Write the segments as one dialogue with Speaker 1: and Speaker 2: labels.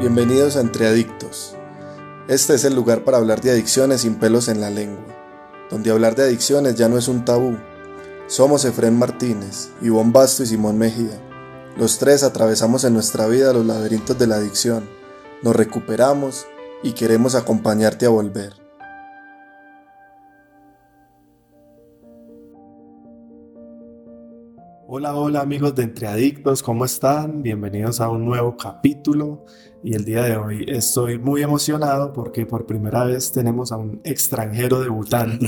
Speaker 1: Bienvenidos a Entre Adictos. Este es el lugar para hablar de adicciones sin pelos en la lengua, donde hablar de adicciones ya no es un tabú. Somos Efren Martínez, Ivonne Basto y Simón Mejía. Los tres atravesamos en nuestra vida los laberintos de la adicción, nos recuperamos y queremos acompañarte a volver. Hola, hola amigos de Entre Adictos, ¿cómo están? Bienvenidos a un nuevo capítulo y el día de hoy estoy muy emocionado porque por primera vez tenemos a un extranjero debutante.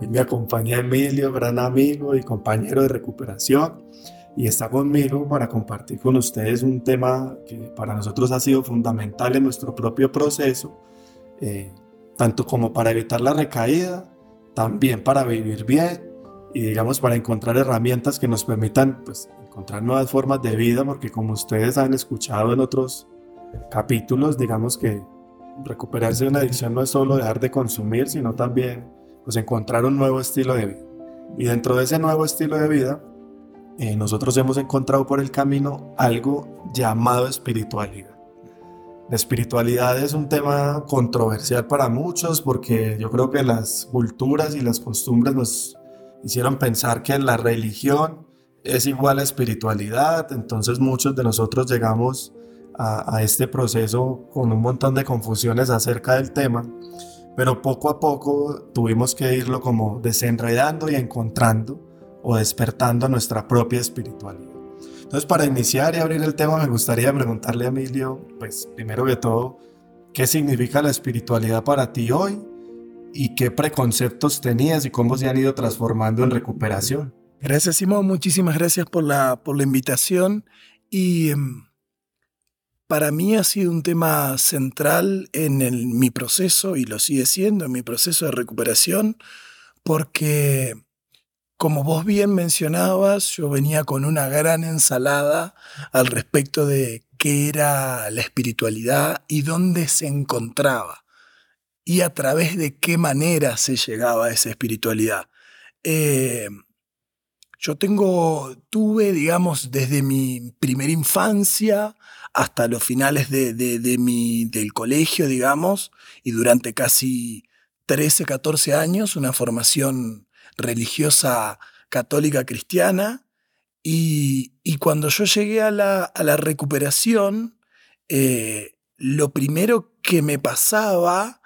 Speaker 1: y me acompaña Emilio, gran amigo y compañero de recuperación y está conmigo para compartir con ustedes un tema que para nosotros ha sido fundamental en nuestro propio proceso, eh, tanto como para evitar la recaída, también para vivir bien y digamos para encontrar herramientas que nos permitan pues, encontrar nuevas formas de vida, porque como ustedes han escuchado en otros capítulos, digamos que recuperarse de una adicción no es solo dejar de consumir, sino también pues, encontrar un nuevo estilo de vida. Y dentro de ese nuevo estilo de vida, eh, nosotros hemos encontrado por el camino algo llamado espiritualidad. La espiritualidad es un tema controversial para muchos porque yo creo que las culturas y las costumbres nos hicieron pensar que la religión es igual a espiritualidad, entonces muchos de nosotros llegamos a, este proceso con un montón de confusiones acerca del tema, pero poco a poco tuvimos que irlo como desenredando y encontrando o despertando nuestra propia espiritualidad. Entonces, para iniciar y abrir el tema, me gustaría preguntarle a Emilio, pues primero que todo, ¿qué significa la espiritualidad para ti hoy y qué preconceptos tenías y cómo se han ido transformando en recuperación.
Speaker 2: Gracias, Simón. Muchísimas gracias por la, por la invitación. Y em, para mí ha sido un tema central en mi proceso, y lo sigue siendo, en mi proceso de recuperación, porque, como vos bien mencionabas, yo venía con una gran ensalada al respecto de qué era la espiritualidad y dónde se encontraba y a través de qué manera se llegaba a esa espiritualidad. Eh, yo tengo, tuve, digamos, desde mi primera infancia hasta los finales de, mi, del colegio, digamos, y durante casi 13, 14 años, una formación religiosa católica cristiana. Y, cuando yo llegué a la, recuperación, eh, lo primero que me pasaba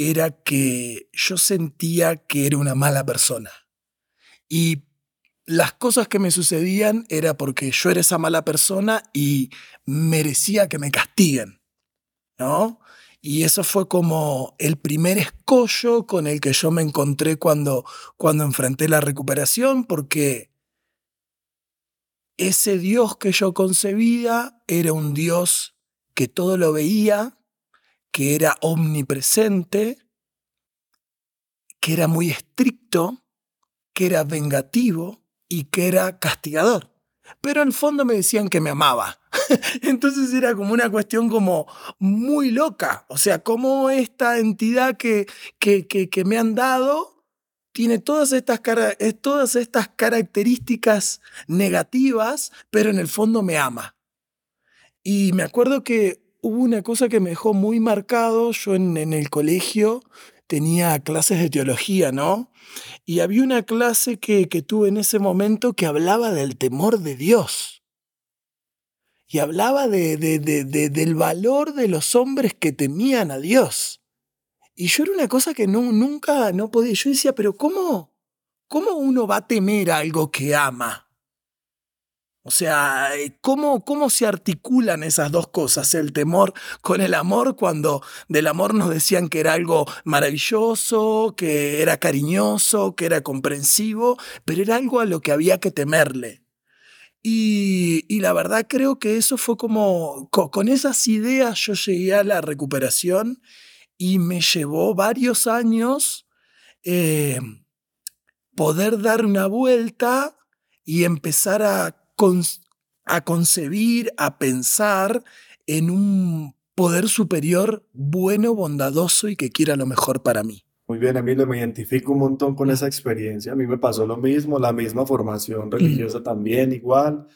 Speaker 2: era que yo sentía que era una mala persona. Y las cosas que me sucedían era porque yo era esa mala persona y merecía que me castiguen, ¿no? Y eso fue como el primer escollo con el que yo me encontré cuando, cuando enfrenté la recuperación, porque ese Dios que yo concebía era un Dios que todo lo veía, que era omnipresente, que era muy estricto, que era vengativo y que era castigador. Pero en el fondo me decían que me amaba. Entonces era como una cuestión como muy loca. O sea, cómo esta entidad que, que, que, me han dado tiene todas estas, todas estas características negativas, pero en el fondo me ama. Y me acuerdo que hubo una cosa que me dejó muy marcado. Yo en, el colegio tenía clases de teología, ¿no? Y había una clase que, tuve en ese momento que hablaba del temor de Dios. Y hablaba de, del valor de los hombres que temían a Dios. Y yo era una cosa que no, nunca no podía. Yo decía, pero ¿cómo, ¿cómo uno va a temer algo que ama? O sea, eh, ¿cómo, ¿cómo se articulan esas dos cosas, el temor con el amor, cuando del amor nos decían que era algo maravilloso, que era cariñoso, que era comprensivo, pero era algo a lo que había que temerle? Y, y la verdad creo que eso fue como, con, esas ideas yo llegué a la recuperación y me llevó varios años eh, poder dar una vuelta y empezar a a concebir, a pensar en un poder superior bueno, bondadoso y que quiera lo mejor para mí.
Speaker 1: Muy bien, Emilio, me identifico un montón con esa experiencia. A mí me pasó lo mismo, la misma formación religiosa también igual.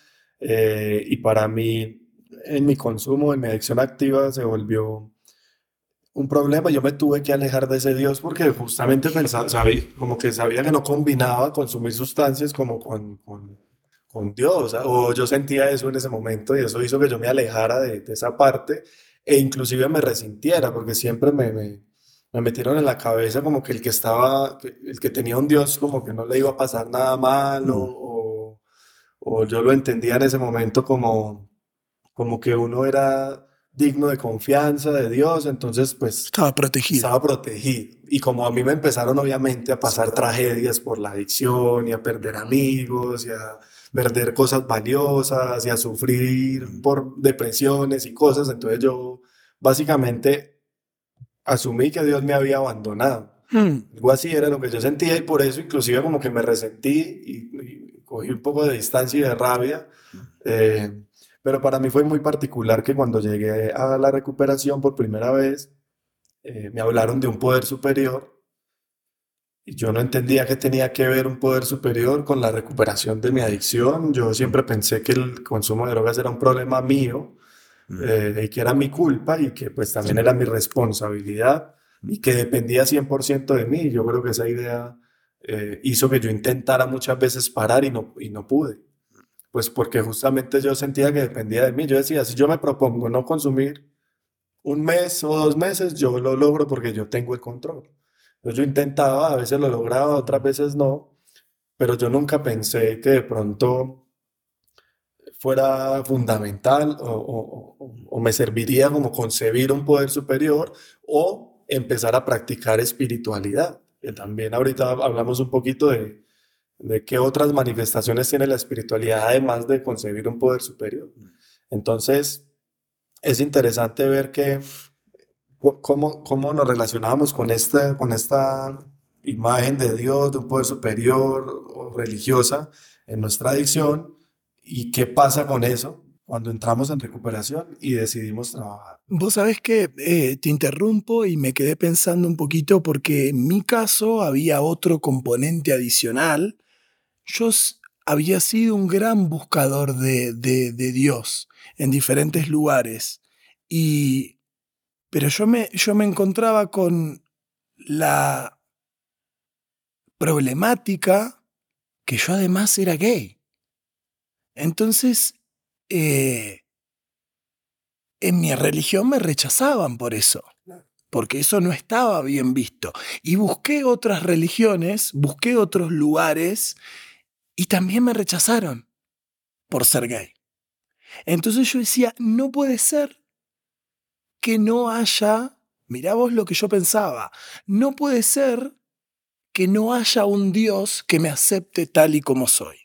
Speaker 1: Eh, y para mí en mi consumo, en mi adicción activa, se volvió un problema. Yo me tuve que alejar de ese Dios porque justamente pensaba, sabía, como que sabía que no combinaba consumir sustancias como con, con, con Dios. O yo sentía eso en ese momento y eso hizo que yo me alejara de, de esa parte e inclusive me resintiera porque siempre me, me, me, metieron en la cabeza como que el que estaba, el que tenía un Dios como que no le iba a pasar nada malo mm. o, o yo lo entendía en ese momento como, como que uno era digno de confianza de Dios, entonces pues...
Speaker 2: Estaba protegido.
Speaker 1: Estaba protegido. Y como a mí me empezaron obviamente a pasar tragedias por la adicción y a perder amigos y a perder cosas valiosas y a sufrir por depresiones y cosas, entonces yo básicamente asumí que Dios me había abandonado. Hmm. Algo así era lo que yo sentía y por eso inclusive como que me resentí y, cogí un poco de distancia y de rabia. Eh, pero para mí fue muy particular que cuando llegué a la recuperación por primera vez, eh, me hablaron de un poder superior yo no entendía que tenía que ver un poder superior con la recuperación de mi adicción. Yo siempre pensé que el consumo de drogas era un problema mío mm. eh, y que era mi culpa y que pues también era mi responsabilidad y que dependía 100% de mí. Yo creo que esa idea eh, hizo que yo intentara muchas veces parar y no, y no pude pues porque justamente yo sentía que dependía de mí. Yo decía, si yo me propongo no consumir un mes o dos meses, yo lo logro porque yo tengo el control. Yo intentaba, a veces lo lograba, otras veces no, pero yo nunca pensé que de pronto fuera fundamental o, o me serviría como concebir un poder superior o empezar a practicar espiritualidad. Que también ahorita hablamos un poquito de, de qué otras manifestaciones tiene la espiritualidad además de concebir un poder superior. Entonces, es interesante ver que cómo, cómo nos relacionamos con esta, con esta imagen de Dios, de un poder superior o religiosa en nuestra adicción y qué pasa con eso cuando entramos en recuperación y decidimos trabajar.
Speaker 2: Vos sabés que eh, te interrumpo y me quedé pensando un poquito porque en mi caso había otro componente adicional yo había sido un gran buscador de, de, Dios en diferentes lugares. Y, pero yo me, yo me encontraba con la problemática que yo además era gay. Entonces, eh, en mi religión me rechazaban por eso, porque eso no estaba bien visto. Y busqué otras religiones, busqué otros lugares y también me rechazaron por ser gay. Entonces yo decía, no puede ser que no haya, mirá vos lo que yo pensaba, no puede ser que no haya un Dios que me acepte tal y como soy.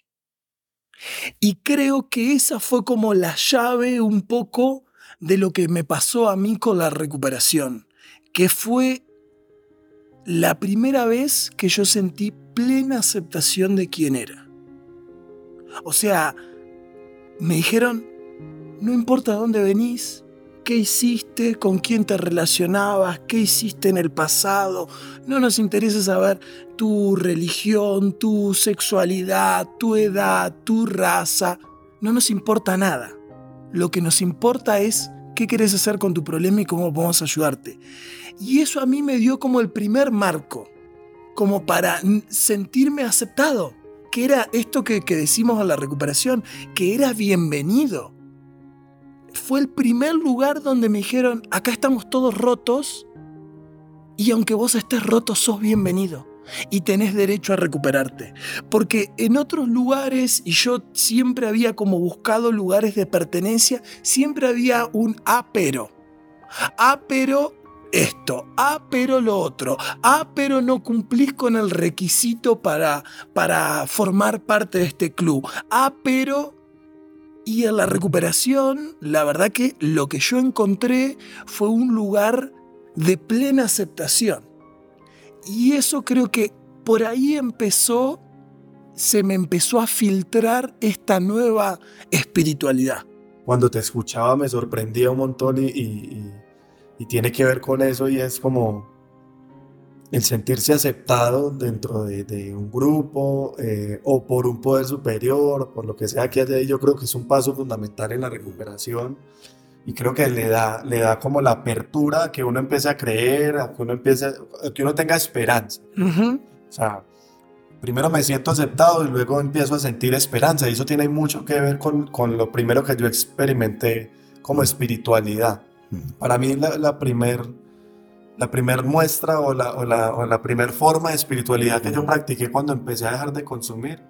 Speaker 2: Y creo que esa fue como la llave un poco de lo que me pasó a mí con la recuperación, que fue la primera vez que yo sentí plena aceptación de quién era. O sea, me dijeron, no importa dónde venís, qué hiciste, con quién te relacionabas, qué hiciste en el pasado, no nos interesa saber tu religión, tu sexualidad, tu edad, tu raza, no nos importa nada. Lo que nos importa es qué querés hacer con tu problema y cómo podemos ayudarte. Y eso a mí me dio como el primer marco, como para sentirme aceptado que era esto que, decimos a la recuperación, que era bienvenido. Fue el primer lugar donde me dijeron, acá estamos todos rotos y aunque vos estés roto, sos bienvenido y tenés derecho a recuperarte. Porque en otros lugares, y yo siempre había como buscado lugares de pertenencia, siempre había un apero. Apero esto, ah, pero lo otro, ah, pero no cumplís con el requisito para, para formar parte de este club, ah, pero... Y en la recuperación, la verdad que lo que yo encontré fue un lugar de plena aceptación. Y eso creo que por ahí empezó, se me empezó a filtrar esta nueva espiritualidad.
Speaker 1: Cuando te escuchaba me sorprendía un montón y tiene que ver con eso y es como el sentirse aceptado dentro de, un grupo eh, o por un poder superior por lo que sea que haya ahí, yo creo que es un paso fundamental en la recuperación y creo que le da, le da como la apertura a que uno empiece a creer, a que uno, empiece, a que uno tenga esperanza. O sea, primero me siento aceptado y luego empiezo a sentir esperanza y eso tiene mucho que ver con, con lo primero que yo experimenté como espiritualidad. Para mí la, la primer la primera muestra o la, o la, o la primera forma de espiritualidad que yo practiqué cuando empecé a dejar de consumir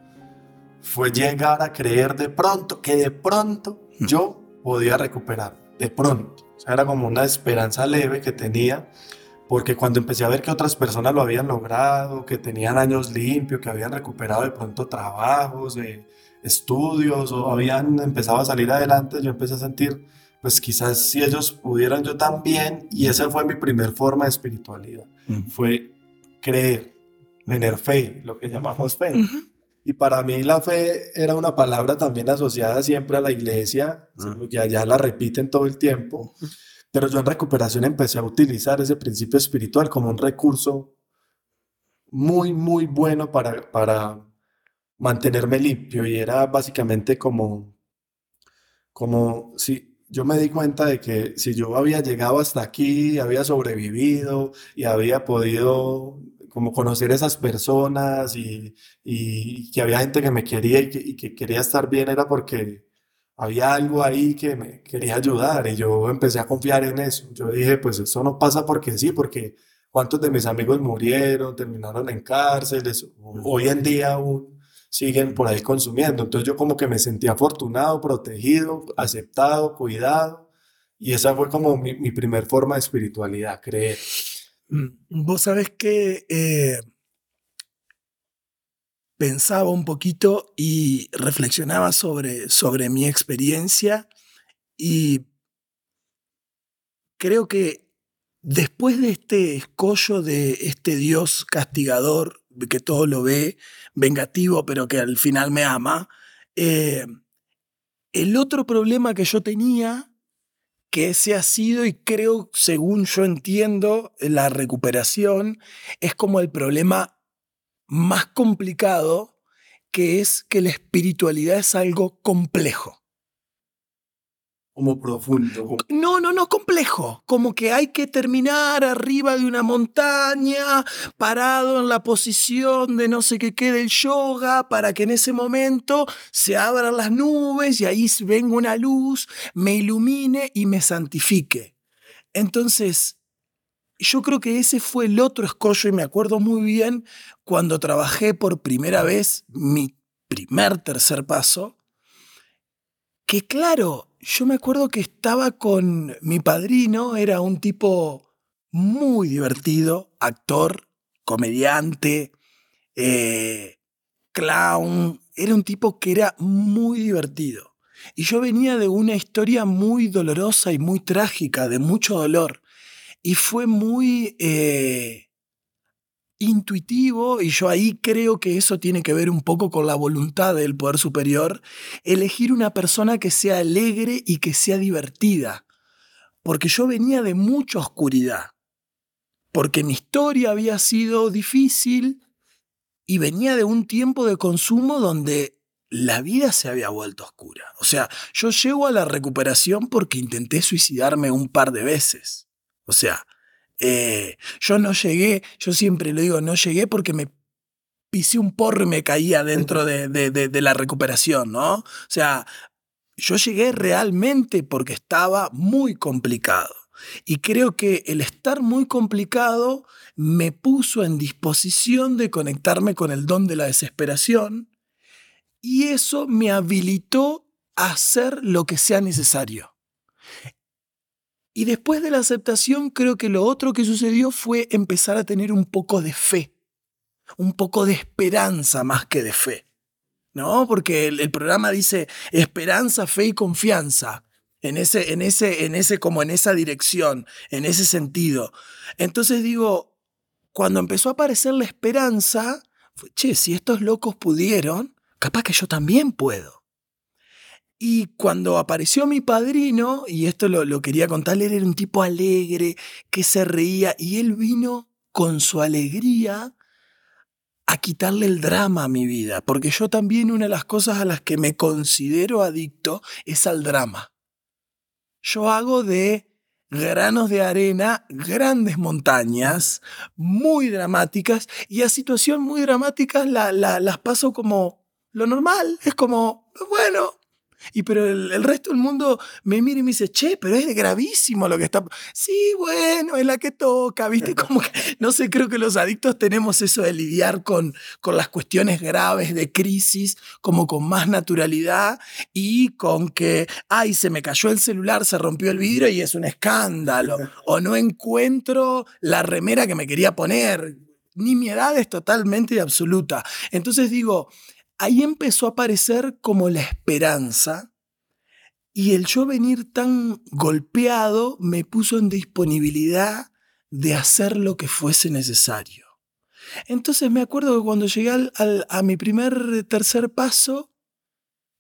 Speaker 1: fue llegar a creer de pronto que de pronto yo podía recuperar, de pronto. O sea, era como una esperanza leve que tenía, porque cuando empecé a ver que otras personas lo habían logrado, que tenían años limpios, que habían recuperado de pronto trabajos, eh, estudios o habían empezado a salir adelante, yo empecé a sentir pues quizás si ellos pudieran yo también, y esa fue mi primer forma de espiritualidad, fue creer, tener fe, lo que llamamos fe. Y para mí la fe era una palabra también asociada siempre a la iglesia, que allá la repiten todo el tiempo, pero yo en recuperación empecé a utilizar ese principio espiritual como un recurso muy, muy bueno para, para mantenerme limpio. Y era básicamente como, como si yo me di cuenta de que si yo había llegado hasta aquí, había sobrevivido y había podido como conocer esas personas y, y que había gente que me quería y que, y que, quería estar bien era porque había algo ahí que me quería ayudar y yo empecé a confiar en eso. Yo dije, pues eso no pasa porque sí, porque cuántos de mis amigos murieron, terminaron en cárceles, hoy en día aún siguen por ahí consumiendo. Entonces yo como que me sentí afortunado, protegido, aceptado, cuidado. Y esa fue como mi, mi primer forma de espiritualidad, creer.
Speaker 2: Mm, vos sabés que eh, pensaba un poquito y reflexionaba sobre, sobre mi experiencia y creo que después de este escollo de este Dios castigador que todo lo ve, vengativo, pero que al final me ama. Eh, el otro problema que yo tenía, que ese ha sido, y creo, según yo entiendo, la recuperación, es como el problema más complicado, que es que la espiritualidad es algo complejo
Speaker 1: como profundo.
Speaker 2: No, no, no, complejo. Como que hay que terminar arriba de una montaña, parado en la posición de no sé qué quede el yoga, para que en ese momento se abran las nubes y ahí venga una luz, me ilumine y me santifique. Entonces, yo creo que ese fue el otro escollo y me acuerdo muy bien cuando trabajé por primera vez mi primer tercer paso, que claro, yo me acuerdo que estaba con mi padrino, era un tipo muy divertido, actor, comediante, eh, clown, era un tipo que era muy divertido. Y yo venía de una historia muy dolorosa y muy trágica, de mucho dolor. Y fue muy... Eh, intuitivo, y yo ahí creo que eso tiene que ver un poco con la voluntad del poder superior, elegir una persona que sea alegre y que sea divertida. Porque yo venía de mucha oscuridad, porque mi historia había sido difícil y venía de un tiempo de consumo donde la vida se había vuelto oscura. O sea, yo llego a la recuperación porque intenté suicidarme un par de veces. O sea, eh, yo no llegué, yo siempre lo digo, no llegué porque me pisé un porro y me caía dentro de, de, la recuperación, ¿no? O sea, yo llegué realmente porque estaba muy complicado. Y creo que el estar muy complicado me puso en disposición de conectarme con el don de la desesperación y eso me habilitó a hacer lo que sea necesario. Y después de la aceptación, creo que lo otro que sucedió fue empezar a tener un poco de fe, un poco de esperanza más que de fe. ¿No? Porque el, programa dice esperanza, fe y confianza. En ese, en ese, en ese, como en esa dirección, en ese sentido. Entonces digo, cuando empezó a aparecer la esperanza, fue, che, si estos locos pudieron, capaz que yo también puedo. Y cuando apareció mi padrino, y esto lo, quería contar, él era un tipo alegre, que se reía, y él vino con su alegría a quitarle el drama a mi vida, porque yo también una de las cosas a las que me considero adicto es al drama. Yo hago de granos de arena, grandes montañas, muy dramáticas, y a situaciones muy dramáticas las paso como lo normal, es como, bueno, y pero el, resto del mundo me mira y me dice, che, pero es gravísimo lo que está. Sí, bueno, es la que toca, ¿viste? Como que, no sé, creo que los adictos tenemos eso de lidiar con, con las cuestiones graves de crisis, como con más naturalidad y con que, ay, se me cayó el celular, se rompió el vidrio y es un escándalo. O no encuentro la remera que me quería poner. Ni mi edad es totalmente absoluta. Entonces digo, ahí empezó a aparecer como la esperanza y el yo venir tan golpeado me puso en disponibilidad de hacer lo que fuese necesario. Entonces me acuerdo que cuando llegué a mi primer tercer paso,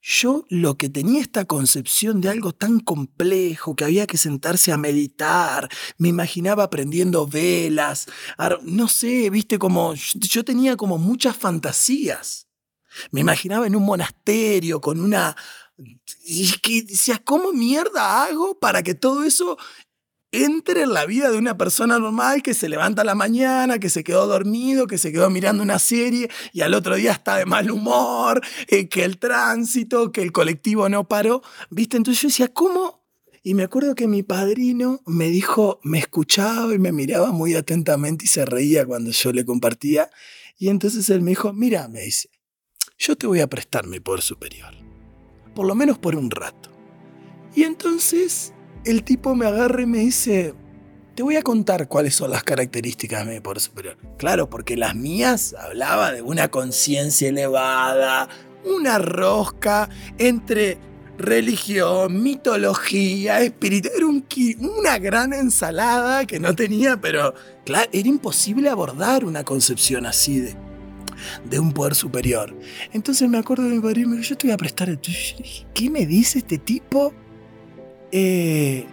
Speaker 2: yo lo que tenía esta concepción de algo tan complejo que había que sentarse a meditar, me imaginaba prendiendo velas, no sé, viste como yo tenía como muchas fantasías. Me imaginaba en un monasterio con una... Y que decía, ¿cómo mierda hago para que todo eso entre en la vida de una persona normal que se levanta a la mañana, que se quedó dormido, que se quedó mirando una serie y al otro día está de mal humor, eh, que el tránsito, que el colectivo no paró. ¿Viste? Entonces yo decía, ¿cómo? Y me acuerdo que mi padrino me dijo, me escuchaba y me miraba muy atentamente y se reía cuando yo le compartía. Y entonces él me dijo, mira, me dice, yo te voy a prestar mi poder superior. Por lo menos por un rato. Y entonces el tipo me agarra y me dice, te voy a contar cuáles son las características de mi poder superior. Claro, porque las mías hablaba de una conciencia elevada, una rosca entre religión, mitología, espíritu. Era una gran ensalada que no tenía, pero era imposible abordar una concepción así de, de un poder superior. Entonces me acuerdo de mi padre y me dijo, yo te voy a prestar el ¿Qué me dice este tipo? Eh,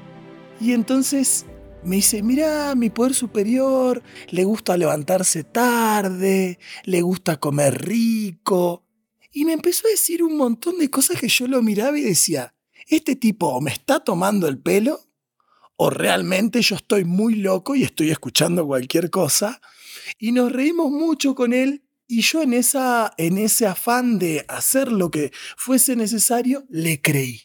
Speaker 2: y entonces me dice, mira, mi poder superior le gusta levantarse tarde, le gusta comer rico. Y me empezó a decir un montón de cosas que yo lo miraba y decía, este tipo me está tomando el pelo, o realmente yo estoy muy loco y estoy escuchando cualquier cosa. Y nos reímos mucho con él y yo en, esa, en ese afán de hacer lo que fuese necesario, le creí.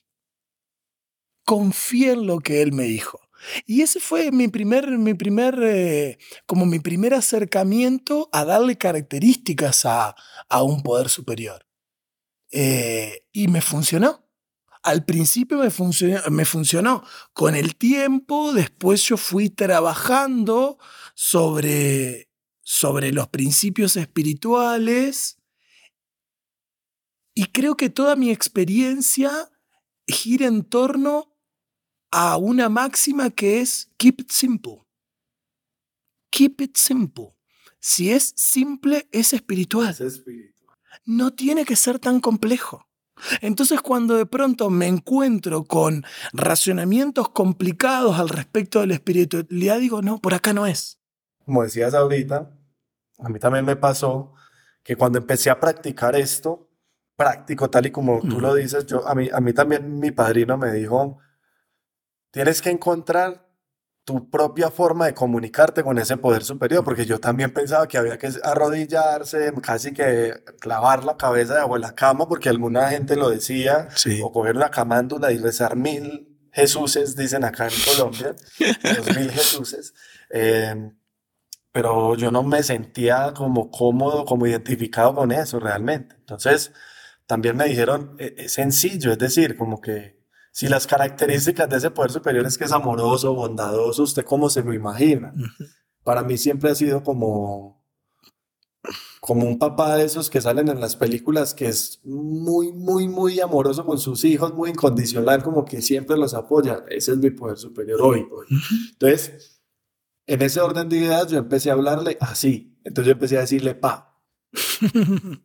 Speaker 2: Confié en lo que él me dijo. Y ese fue mi primer, mi primer, eh, como mi primer acercamiento a darle características a, a un poder superior. Eh, y me funcionó. Al principio me funcionó, me funcionó. Con el tiempo, después yo fui trabajando sobre sobre los principios espirituales y creo que toda mi experiencia gira en torno a una máxima que es keep it simple. Keep it simple. Si es simple, es espiritual. No tiene que ser tan complejo. Entonces cuando de pronto me encuentro con racionamientos complicados al respecto de la espiritualidad, digo, no, por acá no es.
Speaker 1: Como decías ahorita, a mí también me pasó que cuando empecé a practicar esto, práctico tal y como tú lo dices, yo, a, mí, a mí también mi padrino me dijo, tienes que encontrar tu propia forma de comunicarte con ese poder superior, porque yo también pensaba que había que arrodillarse, casi que clavar la cabeza debajo de la cama, porque alguna gente lo decía, o coger una camándula y rezar mil Jesuses, dicen acá en Colombia, los mil Jesuses. Eh, pero yo no me sentía como cómodo, como identificado con eso realmente. Entonces, también me dijeron, e-, es sencillo, es decir, como que si las características de ese poder superior es que es amoroso, bondadoso, ¿usted cómo se lo imagina? Para mí siempre ha sido como, como un papá de esos que salen en las películas que es muy, muy, muy amoroso con sus hijos, muy incondicional, como que siempre los apoya. Ese es mi poder superior hoy. hoy. Entonces, en ese orden de ideas yo empecé a hablarle así. Entonces yo empecé a decirle pa.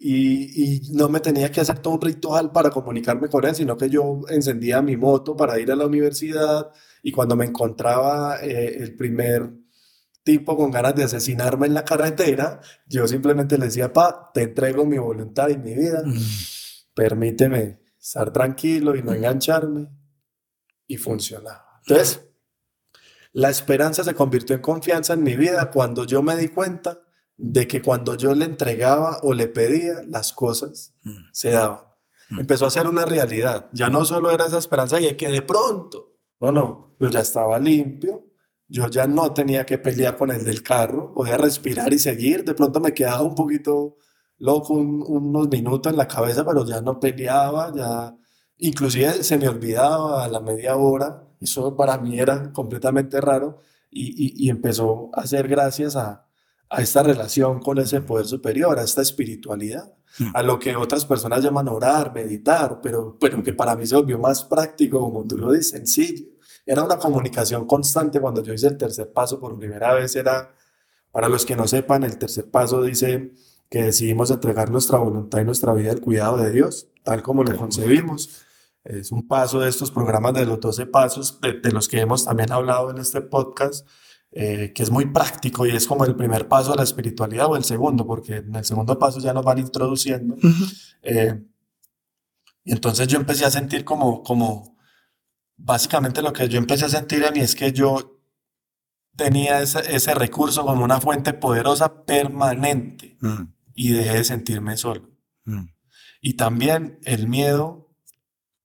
Speaker 1: y, y, no me tenía que hacer todo un ritual para comunicarme con él, sino que yo encendía mi moto para ir a la universidad y cuando me encontraba eh, el primer tipo con ganas de asesinarme en la carretera, yo simplemente le decía, pa, te entrego mi voluntad y mi vida,
Speaker 2: Mm.
Speaker 1: permíteme estar tranquilo y no engancharme. Y funcionaba. Entonces, la esperanza se convirtió en confianza en mi vida cuando yo me di cuenta de que cuando yo le entregaba o le pedía, las cosas
Speaker 2: Mm.
Speaker 1: se daban.
Speaker 2: Mm.
Speaker 1: Empezó a ser una realidad. Ya no solo era esa esperanza y que de pronto, no, no, yo ya estaba limpio, yo ya no tenía que pelear con el del carro, podía respirar y seguir. De pronto me quedaba un poquito loco un- unos minutos en la cabeza, pero ya no peleaba, ya inclusive se me olvidaba a la media hora. Eso para mí era completamente raro y, y- y empezó a ser gracias a, a esta relación con ese poder superior, a esta espiritualidad,
Speaker 2: Mm.
Speaker 1: a lo que otras personas llaman orar, meditar, pero, pero que para mí se volvió más práctico, como tú lo dices, sencillo. Era una comunicación constante cuando yo hice el tercer paso por primera vez. Era, para los que no sepan, el tercer paso dice que decidimos entregar nuestra voluntad y nuestra vida al cuidado de Dios, tal como lo concebimos. Es un paso de estos programas de los 12 pasos, de, de los que hemos también hablado en este podcast, eh, que es muy práctico y es como el primer paso a la espiritualidad o el segundo, porque en el segundo paso ya nos van introduciendo. Eh, y entonces yo empecé a sentir como, como, básicamente lo que yo empecé a sentir en mí es que yo tenía ese, ese recurso como una fuente poderosa permanente
Speaker 2: Mm.
Speaker 1: y dejé de sentirme solo.
Speaker 2: Mm.
Speaker 1: Y también el miedo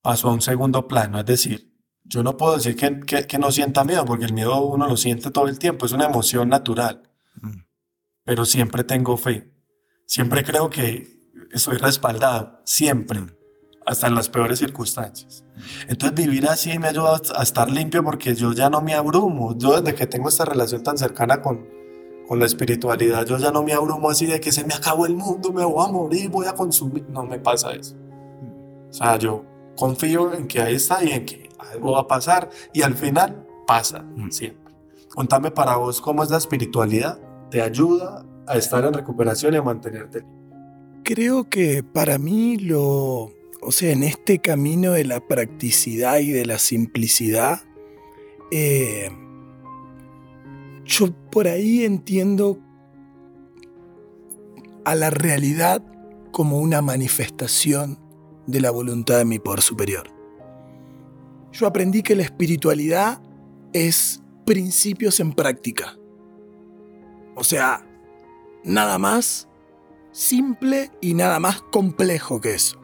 Speaker 1: pasó a un segundo plano, es decir, yo no puedo decir que, que, que no sienta miedo, porque el miedo uno lo siente todo el tiempo, es una emoción natural,
Speaker 2: Mm.
Speaker 1: pero siempre tengo fe, siempre creo que estoy respaldado, siempre, hasta en las peores circunstancias. Entonces vivir así me ayuda a estar limpio porque yo ya no me abrumo, yo desde que tengo esta relación tan cercana con, con la espiritualidad, yo ya no me abrumo así de que se me acabó el mundo, me voy a morir, voy a consumir, no me pasa eso. O sea, yo confío en que ahí está y en que algo va a pasar y al final pasa
Speaker 2: Mm.
Speaker 1: siempre. Contame para vos cómo es la espiritualidad, te ayuda a estar en recuperación y a mantenerte.
Speaker 2: Creo que para mí lo, o sea, en este camino de la practicidad y de la simplicidad, eh, yo por ahí entiendo a la realidad como una manifestación de la voluntad de mi poder superior. Yo aprendí que la espiritualidad es principios en práctica. O sea, nada más simple y nada más complejo que eso.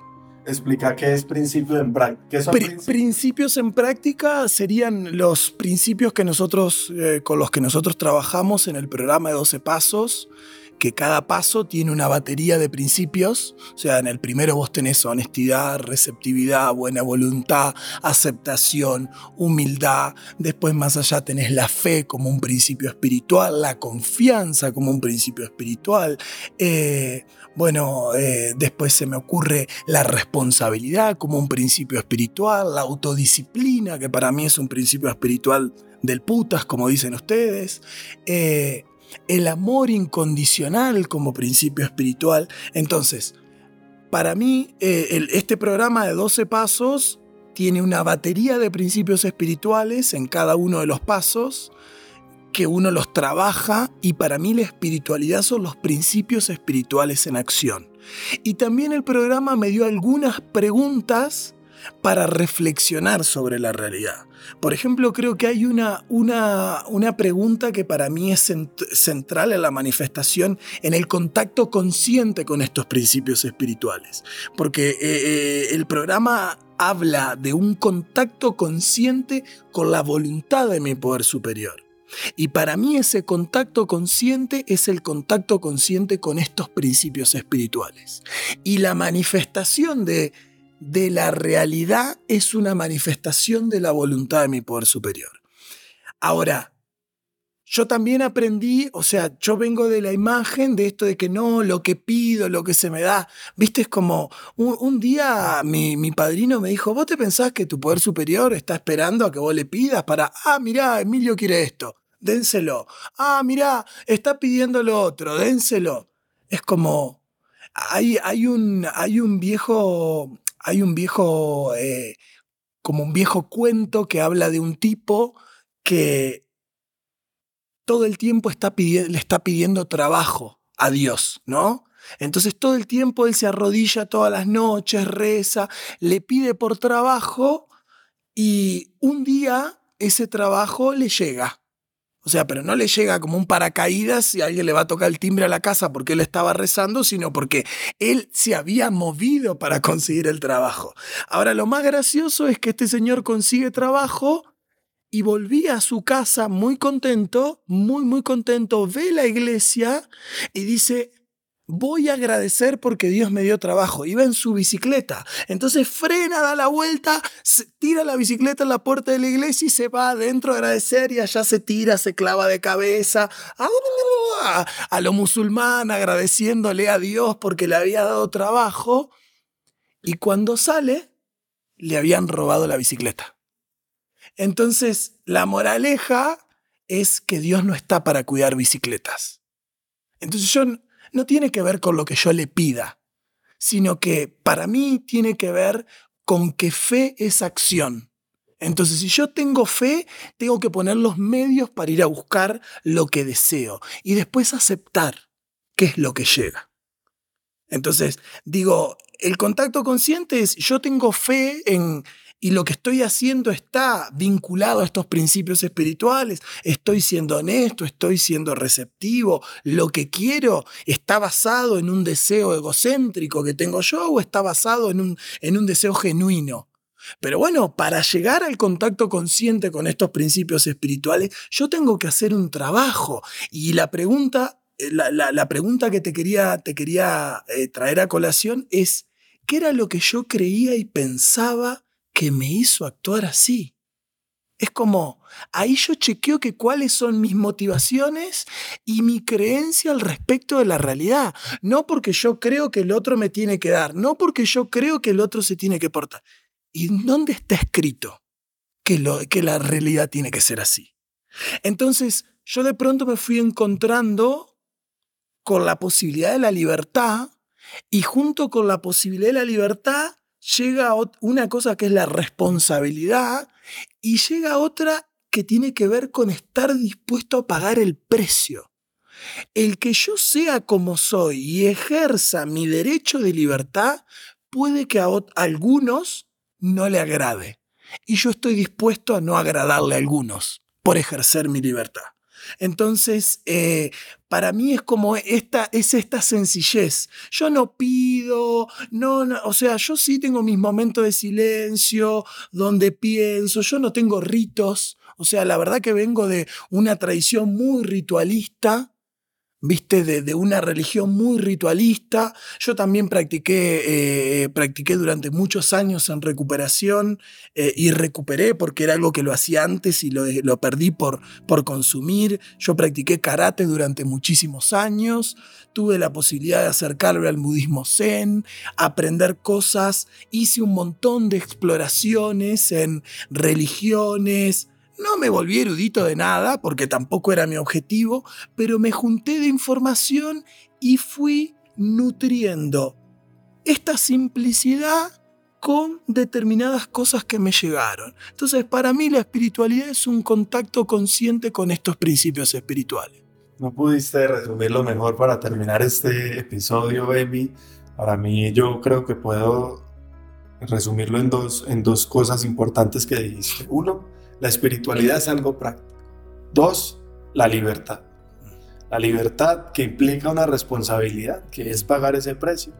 Speaker 1: Explica qué es principio en práctica. ¿Qué son
Speaker 2: Pri-
Speaker 1: principios?
Speaker 2: principios en práctica serían los principios que nosotros, eh, con los que nosotros trabajamos en el programa de 12 pasos, que cada paso tiene una batería de principios. O sea, en el primero vos tenés honestidad, receptividad, buena voluntad, aceptación, humildad. Después más allá tenés la fe como un principio espiritual, la confianza como un principio espiritual. Eh, bueno, eh, después se me ocurre la responsabilidad como un principio espiritual, la autodisciplina, que para mí es un principio espiritual del putas, como dicen ustedes, eh, el amor incondicional como principio espiritual. Entonces, para mí, eh, este programa de 12 pasos tiene una batería de principios espirituales en cada uno de los pasos que uno los trabaja y para mí la espiritualidad son los principios espirituales en acción. Y también el programa me dio algunas preguntas para reflexionar sobre la realidad. Por ejemplo, creo que hay una, una, una pregunta que para mí es cent- central en la manifestación, en el contacto consciente con estos principios espirituales. Porque eh, eh, el programa habla de un contacto consciente con la voluntad de mi poder superior. Y para mí ese contacto consciente es el contacto consciente con estos principios espirituales. Y la manifestación de, de la realidad es una manifestación de la voluntad de mi poder superior. Ahora, yo también aprendí, o sea, yo vengo de la imagen de esto de que no, lo que pido, lo que se me da. Viste, es como un, día mi, mi padrino me dijo, ¿vos te pensás que tu poder superior está esperando a que vos le pidas para, ah, mirá, Emilio quiere esto, dénselo. Ah, mirá, está pidiendo lo otro, dénselo. Es como, hay, hay, un, hay un viejo, hay un viejo, eh, como un viejo cuento que habla de un tipo que todo el tiempo le está pidiendo trabajo a Dios, ¿no? Entonces todo el tiempo él se arrodilla todas las noches, reza, le pide por trabajo y un día ese trabajo le llega. O sea, pero no le llega como un paracaídas si alguien le va a tocar el timbre a la casa porque él estaba rezando, sino porque él se había movido para conseguir el trabajo. Ahora, lo más gracioso es que este señor consigue trabajo y volvía a su casa muy contento, muy, muy contento, ve la iglesia y dice, voy a agradecer porque Dios me dio trabajo. Iba en su bicicleta. Entonces frena, da la vuelta, tira la bicicleta en la puerta de la iglesia y se va adentro a agradecer y allá se tira, se clava de cabeza a lo musulmán agradeciéndole a Dios porque le había dado trabajo. Y cuando sale, le habían robado la bicicleta. Entonces, la moraleja es que Dios no está para cuidar bicicletas. Entonces yo no tiene que ver con lo que yo le pida, sino que para mí tiene que ver con que fe es acción. Entonces, si yo tengo fe, tengo que poner los medios para ir a buscar lo que deseo y después aceptar qué es lo que llega. Entonces, digo, el contacto consciente es, yo tengo fe en, y lo que estoy haciendo está vinculado a estos principios espirituales, estoy siendo honesto, estoy siendo receptivo, lo que quiero está basado en un deseo egocéntrico que tengo yo o está basado en un, en un deseo genuino. Pero bueno, para llegar al contacto consciente con estos principios espirituales, yo tengo que hacer un trabajo. Y la pregunta, eh, la, pregunta que te quería, te quería eh, traer a colación es, ¿qué era lo que yo creía y pensaba que me hizo actuar así. Es como, ahí yo chequeo que cuáles son mis motivaciones y mi creencia al respecto de la realidad. No porque yo creo que el otro me tiene que dar, no porque yo creo que el otro se tiene que portar. ¿Y dónde está escrito que, lo, que la realidad tiene que ser así? Entonces, yo de pronto me fui encontrando con la posibilidad de la libertad y junto con la posibilidad de la libertad llega una cosa que es la responsabilidad y llega otra que tiene que ver con estar dispuesto a pagar el precio. El que yo sea como soy y ejerza mi derecho de libertad puede que a algunos no le agrade. Y yo estoy dispuesto a no agradarle a algunos por ejercer mi libertad. Entonces, eh, para mí es como esta, es esta sencillez. Yo no pido, no, o sea, yo sí tengo mis momentos de silencio, donde pienso, yo no tengo ritos. O sea, la verdad que vengo de una tradición muy ritualista, viste, de, una religión muy ritualista. Yo también practiqué, eh, practiqué durante muchos años en recuperación eh, y recuperé porque era algo que lo hacía antes y lo, lo perdí por, por consumir. Yo practiqué karate durante muchísimos años. Tuve la posibilidad de acercarme al budismo zen, aprender cosas. Hice un montón de exploraciones en religiones, no me volví erudito de nada, porque tampoco era mi objetivo, pero me junté de información y fui nutriendo esta simplicidad con determinadas cosas que me llegaron. Entonces, para mí la espiritualidad es un contacto consciente con estos principios espirituales.
Speaker 1: No pudiste resumirlo mejor para terminar este episodio, Emi. Para mí, yo creo que puedo resumirlo en dos, en dos cosas importantes que dijiste. Uno, la espiritualidad es algo práctico. Dos, la libertad. La libertad que implica una responsabilidad, que es pagar ese precio,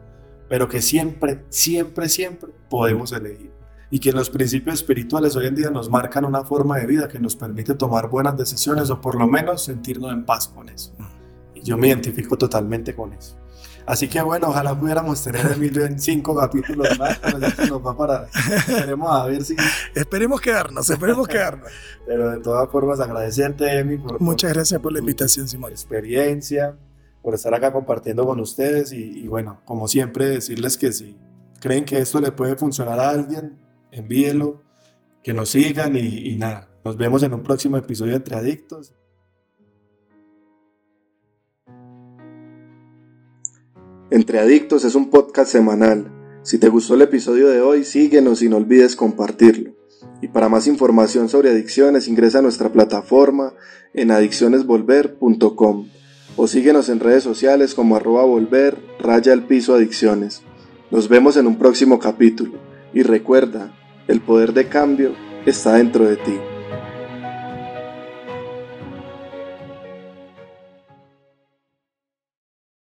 Speaker 1: pero que siempre, siempre, siempre podemos elegir. Y que los principios espirituales hoy en día nos marcan una forma de vida que nos permite tomar buenas decisiones o por lo menos sentirnos en paz con eso. Y yo me identifico totalmente con eso. Así que bueno, ojalá pudiéramos tener Emilio en cinco capítulos más, pero ya nos va para. Esperemos a ver si.
Speaker 2: Esperemos quedarnos, esperemos quedarnos.
Speaker 1: pero de todas formas, agradecerte, Emi.
Speaker 2: Por, Muchas gracias por la invitación, Simón.
Speaker 1: Experiencia, por estar acá compartiendo con ustedes y, bueno, como siempre, decirles que si creen que esto le puede funcionar a alguien, envíelo, que nos sigan y, y nada. Nos vemos en un próximo episodio de Entre Adictos. Entre Adictos es un podcast semanal. Si te gustó el episodio de hoy, síguenos y no olvides compartirlo.
Speaker 3: Y para más información sobre adicciones ingresa a nuestra plataforma en adiccionesvolver.com o síguenos en redes sociales como arroba volver raya el piso adicciones. Nos vemos en un próximo capítulo y recuerda, el poder de cambio está dentro de ti.